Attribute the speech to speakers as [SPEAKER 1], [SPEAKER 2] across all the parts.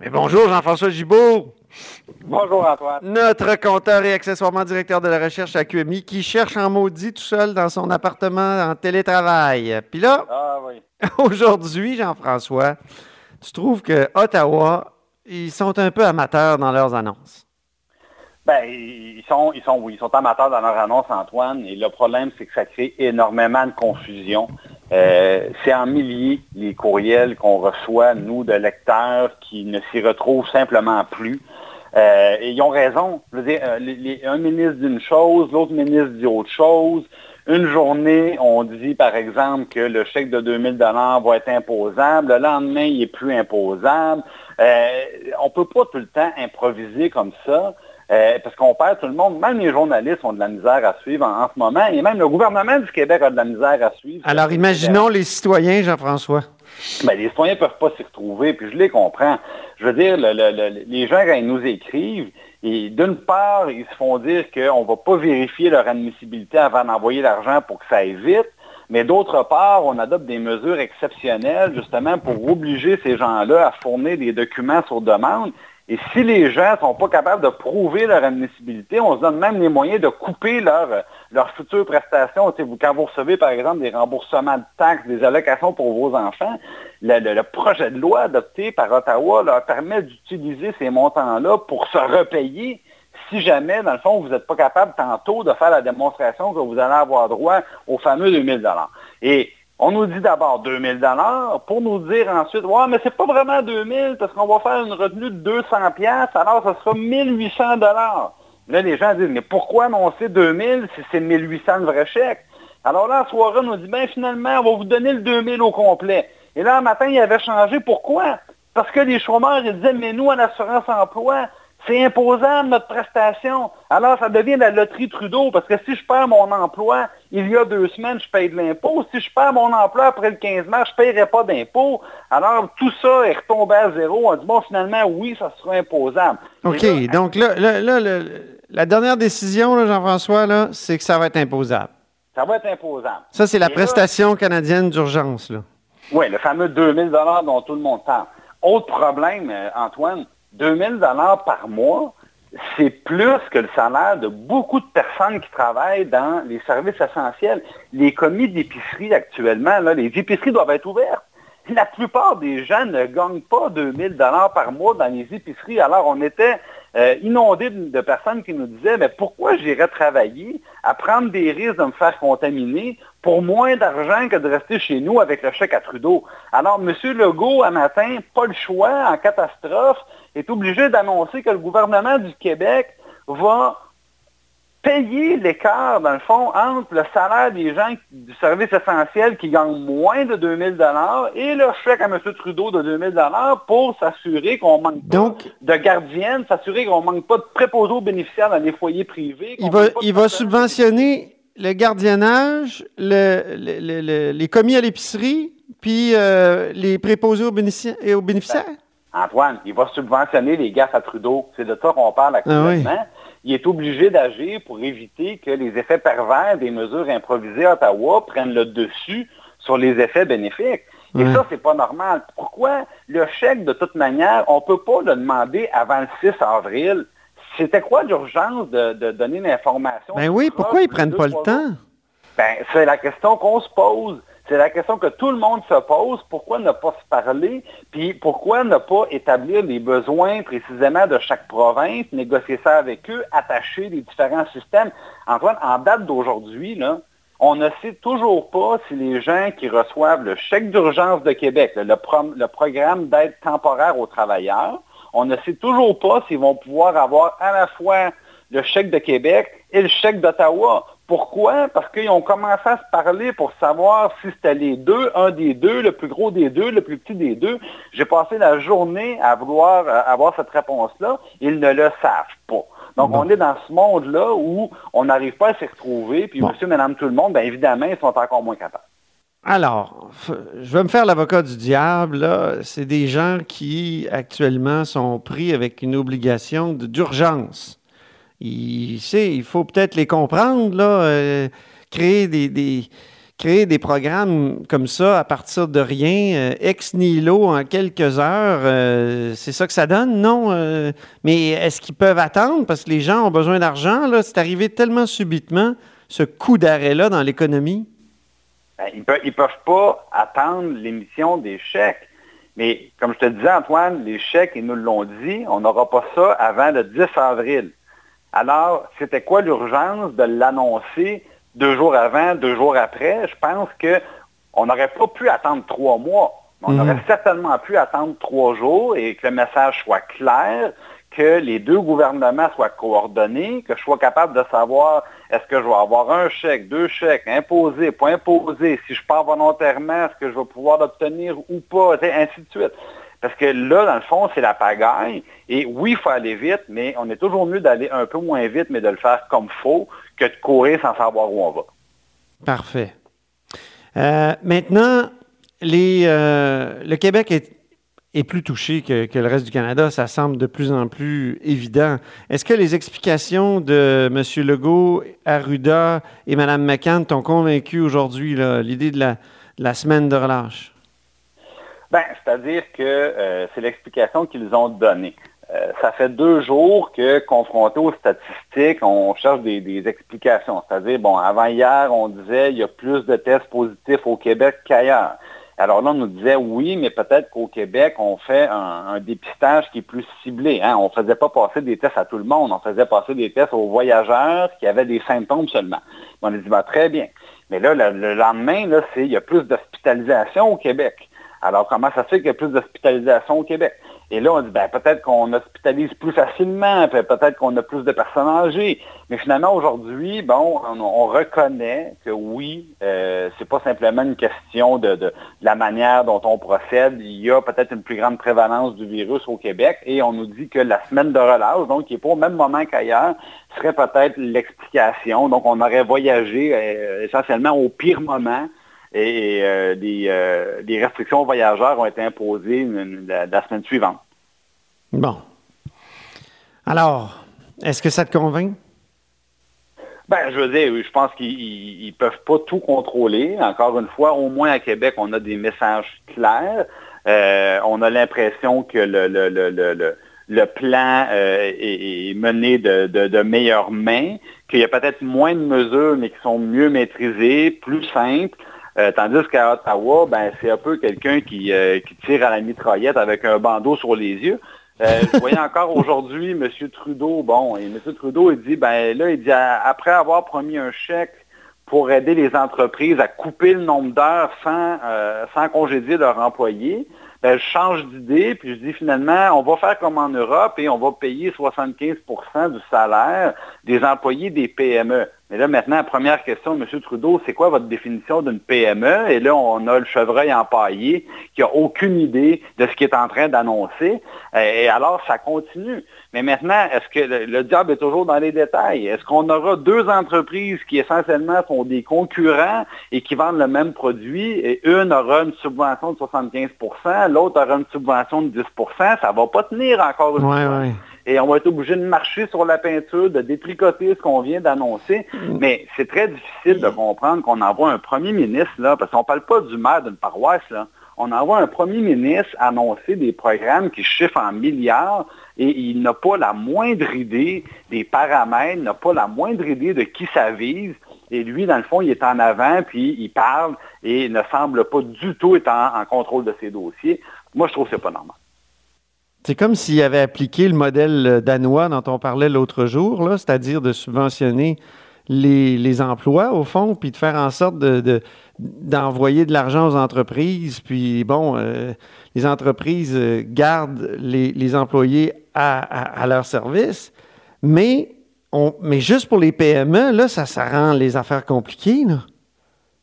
[SPEAKER 1] Mais bonjour Jean-François Gibault.
[SPEAKER 2] Bonjour Antoine.
[SPEAKER 1] Notre compteur et accessoirement directeur de la recherche à QMI qui cherche en maudit tout seul dans son appartement en télétravail. Puis là,
[SPEAKER 2] Ah oui.
[SPEAKER 1] aujourd'hui, Jean-François, tu trouves que Ottawa, ils sont un peu amateurs dans leurs annonces.
[SPEAKER 2] Ben, ils sont, ils sont, oui, ils sont amateurs dans leur annonce, Antoine. Et le problème, c'est que ça crée énormément de confusion. Euh, c'est en milliers les courriels qu'on reçoit, nous, de lecteurs qui ne s'y retrouvent simplement plus. Euh, et ils ont raison. Je veux dire, euh, un ministre dit une chose, l'autre ministre dit autre chose. Une journée, on dit par exemple que le chèque de 2000 dollars va être imposable. Le lendemain, il est plus imposable. On peut pas tout le temps improviser comme ça. Euh, parce qu'on perd tout le monde, même les journalistes ont de la misère à suivre en, en ce moment, et même le gouvernement du Québec a de la misère à suivre.
[SPEAKER 1] Alors imaginons les citoyens, Jean-François.
[SPEAKER 2] Ben, les citoyens ne peuvent pas s'y retrouver, puis je les comprends. Je veux dire, le- le- le- les gens, quand ils nous écrivent, et d'une part, ils se font dire qu'on ne va pas vérifier leur admissibilité avant d'envoyer l'argent pour que ça aille vite, mais d'autre part, on adopte des mesures exceptionnelles justement pour obliger ces gens-là à fournir des documents sur demande. Et si les gens ne sont pas capables de prouver leur admissibilité, on se donne même les moyens de couper leur, leurs futures prestations. Vous- quand vous recevez, par exemple, des remboursements de taxes, des allocations pour vos enfants, le projet de loi adopté par Ottawa leur permet d'utiliser ces montants-là pour se repayer si jamais, dans le fond, vous n'êtes pas capable tantôt de faire la démonstration que vous allez avoir droit aux fameux 2000 Et on nous dit d'abord 2000 dollars pour nous dire ensuite, ouais, mais c'est pas vraiment 2000 parce qu'on va faire une retenue de 200 pièces, alors ça sera 1800 dollars. Là, les gens disent, mais pourquoi annoncer 2000 si c'est 1800 le vrai chèque? Alors là, la soirée, on nous dit, ben finalement, on va vous donner le 2000 au complet. Et là, un matin, il avait changé. Pourquoi? Parce que les chômeurs, ils disaient, mais nous, à l'assurance emploi, c'est imposable notre prestation. Alors, ça devient la loterie Trudeau, parce que si je perds mon emploi il y a deux semaines, je paye de l'impôt. Si je perds mon emploi après le 15 mars, je ne paierai pas d'impôt. Alors, tout ça est retombé à zéro. On dit, bon, finalement, oui, ça sera imposable.
[SPEAKER 1] OK,
[SPEAKER 2] là,
[SPEAKER 1] donc là, là, là, le- la dernière décision, Jean-François, c'est que ça va être imposable.
[SPEAKER 2] ça va être imposable.
[SPEAKER 1] Ça, c'est la
[SPEAKER 2] Et
[SPEAKER 1] prestation canadienne d'urgence. là.
[SPEAKER 2] Oui, le fameux 2000 dollars dont tout le monde parle. Autre problème, euh, Antoine, 2000 dollars par mois, c'est plus que le salaire de beaucoup de personnes qui travaillent dans les services essentiels. Les commis d'épicerie actuellement, les épiceries doivent être ouvertes. La plupart des gens ne gagnent pas 2000 dollars par mois dans les épiceries. Alors, on était euh, inondés de, de personnes qui nous disaient, mais pourquoi j'irais travailler à prendre des risques de me faire contaminer pour moins d'argent que de rester chez nous avec le chèque à Trudeau? Alors, M. Legault, un matin, pas le choix, en catastrophe, est obligé d'annoncer que le gouvernement du Québec va payer l'écart, dans le fond, entre le salaire des gens du service essentiel qui gagnent moins de 2000 dollars et le chèque à M. Trudeau de 2000 dollars pour s'assurer qu'on manque
[SPEAKER 1] Donc-
[SPEAKER 2] pas de gardiennes, s'assurer qu'on manque pas de préposés aux bénéficiaires dans les foyers privés.
[SPEAKER 1] Il va, il subventionner le gardiennage, le- le- le- le- les commis à l'épicerie, puis euh, les préposés aux, et aux bénéficiaires?
[SPEAKER 2] Antoine, il va subventionner les gaffes à Trudeau. C'est de ça qu'on parle actuellement.
[SPEAKER 1] Ah
[SPEAKER 2] Il est obligé d'agir pour éviter que les effets pervers des mesures improvisées à Ottawa prennent le dessus sur les effets bénéfiques. Et
[SPEAKER 1] Ouais.
[SPEAKER 2] ça, c'est pas normal. Pourquoi le chèque, de toute manière, on peut pas le demander avant le 6 avril? C'était quoi l'urgence de, de donner l'information?
[SPEAKER 1] Ben oui, pourquoi ils prennent
[SPEAKER 2] deux,
[SPEAKER 1] pas le temps?
[SPEAKER 2] Ben, c'est la question qu'on se pose. C'est la question que tout le monde se pose. Pourquoi ne pas se parler? Puis pourquoi ne pas établir les besoins précisément de chaque province, négocier ça avec eux, attacher les différents systèmes? Antoine, en date d'aujourd'hui, là, on ne sait toujours pas si les gens qui reçoivent le chèque d'urgence de Québec, le, le pro- le programme d'aide temporaire aux travailleurs, on ne sait toujours pas s'ils vont pouvoir avoir à la fois le chèque de Québec et le chèque d'Ottawa. Pourquoi? Parce qu'ils ont commencé à se parler pour savoir si c'était les deux, un des deux, le plus gros des deux, le plus petit des deux. J'ai passé la journée à vouloir euh, avoir cette réponse-là. Ils ne le savent pas. Donc,
[SPEAKER 1] Bon.
[SPEAKER 2] on est dans ce monde-là où on n'arrive pas à s'y retrouver. Puis,
[SPEAKER 1] Bon.
[SPEAKER 2] monsieur, madame, tout le monde, bien évidemment, ils sont encore moins capables.
[SPEAKER 1] Alors, je vais me faire l'avocat du diable. C'est des gens qui, actuellement, sont pris avec une obligation d'urgence. Il, il faut peut-être les comprendre, là, euh, créer des, programmes comme ça à partir de rien, euh, ex nihilo en quelques heures, euh, c'est ça que ça donne, non? Mais est-ce qu'ils peuvent attendre? Parce que les gens ont besoin d'argent? Là, c'est arrivé tellement subitement, ce coup d'arrêt-là dans l'économie.
[SPEAKER 2] Ben, ils ne peuvent, pas attendre l'émission des chèques. Mais comme je te disais, Antoine, les chèques, ils nous l'ont dit, on n'aura pas ça avant le 10 avril. Alors, c'était quoi l'urgence de l'annoncer deux jours avant, deux jours après? Je pense qu'on n'aurait pas pu attendre trois mois. On mhm. aurait certainement pu attendre trois jours et que le message soit clair, que les deux gouvernements soient coordonnés, que je sois capable de savoir est-ce que je vais avoir un chèque, deux chèques, imposé, pas imposé, si je pars volontairement, est-ce que je vais pouvoir l'obtenir ou pas, ainsi de suite. Parce que là, dans le fond, c'est la pagaille. Et oui, il faut aller vite, mais on est toujours mieux d'aller un peu moins vite, mais de le faire comme faut, que de courir sans savoir où on va.
[SPEAKER 1] Parfait. Euh, maintenant, les, euh, le Québec est est plus touché que, le reste du Canada. Ça semble de plus en plus évident. Est-ce que les explications de M. Legault, Arruda et Mme McCann t'ont convaincu aujourd'hui, l'idée de la, semaine de relâche?
[SPEAKER 2] Bien, c'est-à-dire que euh, c'est l'explication qu'ils ont donnée. Euh, ça fait deux jours que, confronté aux statistiques, on cherche des, des explications. C'est-à-dire, bon, avant hier, on disait qu'il y a plus de tests positifs au Québec qu'ailleurs. Alors là, on nous disait oui, mais peut-être qu'au Québec, on fait un, dépistage qui est plus ciblé. Hein. On ne faisait pas passer des tests à tout le monde, on faisait passer des tests aux voyageurs qui avaient des symptômes seulement. On a dit, bah, très bien. Mais là, le, lendemain, là, il y a plus d'hospitalisation au Québec. Alors, comment ça se fait qu'il y a plus d'hospitalisation au Québec? Et là, on dit, ben, peut-être qu'on hospitalise plus facilement, peut-être qu'on a plus de personnes âgées. Mais finalement, aujourd'hui, bon, on, reconnaît que oui, euh, c'est pas simplement une question de, la manière dont on procède. Il y a peut-être une plus grande prévalence du virus au Québec et on nous dit que la semaine de relâche, donc qui n'est pas au même moment qu'ailleurs, serait peut-être l'explication. Donc, on aurait voyagé euh, essentiellement au pire moment et euh, euh, des, restrictions aux voyageurs ont été imposées la, semaine suivante.
[SPEAKER 1] Bon. Alors, est-ce que ça te convainc?
[SPEAKER 2] Ben, je veux dire, je pense qu'ils ne peuvent pas tout contrôler. Encore une fois, au moins à Québec, on a des messages clairs. Euh, on a l'impression que le, plan est, mené de, de, de meilleure main, qu'il y a peut-être moins de mesures, mais qui sont mieux maîtrisées, plus simples. Euh, tandis qu'à Ottawa, ben, c'est un peu quelqu'un qui, euh, qui, tire à la mitraillette avec un bandeau sur les yeux. Euh, je voyais encore aujourd'hui M. Trudeau, bon, et M. Trudeau, il dit, ben là, il dit, après avoir promis un chèque pour aider les entreprises à couper le nombre d'heures sans, sans congédier leurs employés, ben, je change d'idée, puis je dis finalement, on va faire comme en Europe et on va payer 75% du salaire des employés des PME. Mais là, maintenant, première question, M. Trudeau, c'est quoi votre définition d'une PME? Et là, on a le chevreuil empaillé qui n'a aucune idée de ce qu'il est en train d'annoncer. Et alors, ça continue. Mais maintenant, est-ce que le, diable est toujours dans les détails? Est-ce qu'on aura deux entreprises qui essentiellement sont des concurrents et qui vendent le même produit et une aura une subvention de 75% l'autre aura une subvention de 10% Ça ne va pas tenir encore une fois et on va être obligé de marcher sur la peinture, de détricoter ce qu'on vient d'annoncer. Mm. Mais c'est très difficile de comprendre qu'on envoie un premier ministre, là, parce qu'on ne parle pas du maire d'une paroisse, là. On envoie un premier ministre annoncer des programmes qui chiffrent en milliards et il n'a pas la moindre idée des paramètres, n'a pas la moindre idée de qui ça vise. Et lui, dans le fond, il est en avant, puis il parle et ne semble pas du tout être en, contrôle de ses dossiers. Moi, je trouve que ce n'est pas normal.
[SPEAKER 1] C'est comme s'il avait appliqué le modèle euh, danois dont on parlait l'autre jour, c'est-à-dire de subventionner les, emplois, au fond, puis de faire en sorte d'envoyer de, l'argent aux entreprises, puis bon, euh, les entreprises euh, gardent les, employés à, leur service, mais, mais juste pour les PME, là, ça, ça rend les affaires compliquées. Là.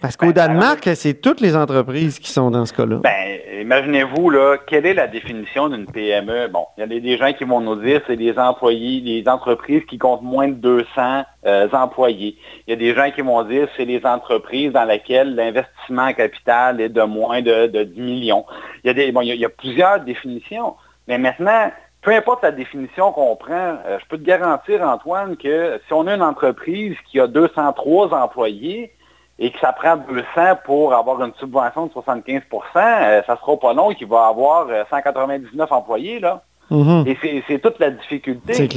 [SPEAKER 1] Parce qu'au ben, Danemark, c'est toutes les entreprises qui sont dans ce cas-là.
[SPEAKER 2] Ben, imaginez-vous, là, quelle est la définition d'une PME? Bon, il y a des gens qui vont nous dire c'est des employés, des entreprises qui comptent moins de 200 euh, employés. Il y a des gens qui vont dire c'est les entreprises dans lesquelles l'investissement capital est de moins de, 10 millions. Il y, a des, bon, il, y a, plusieurs définitions. Mais maintenant, peu importe la définition qu'on prend, euh, je peux te garantir, Antoine, que si on a une entreprise qui a 203 employés, et que ça prend 200 pour avoir une subvention de 75% ça ça sera pas long qu'il va avoir 199 employés, là. Mm-hmm. Et c'est toute la difficulté.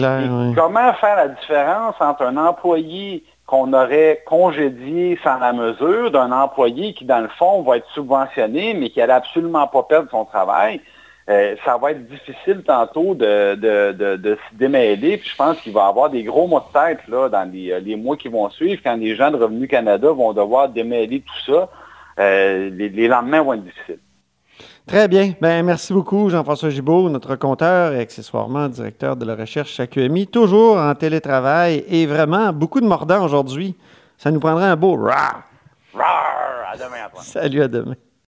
[SPEAKER 2] Comment faire la différence entre un employé qu'on aurait congédié sans la mesure d'un employé qui, dans le fond, va être subventionné, mais qui n'allait absolument pas perdre son travail? Euh, ça va être difficile tantôt de, de, se démêler. Puis je pense qu'il va y avoir des gros mots de tête là, dans les, les, mois qui vont suivre, quand les gens de Revenu Canada vont devoir démêler tout ça. Euh, les, les lendemains vont être difficiles.
[SPEAKER 1] Très bien. Ben, merci beaucoup, Jean-François Gibault, notre compteur et accessoirement directeur de la recherche à QMI, toujours en télétravail et vraiment beaucoup de mordants aujourd'hui. Ça nous prendrait un beau rah!
[SPEAKER 2] Rah! À demain, Antoine.
[SPEAKER 1] Salut, à demain.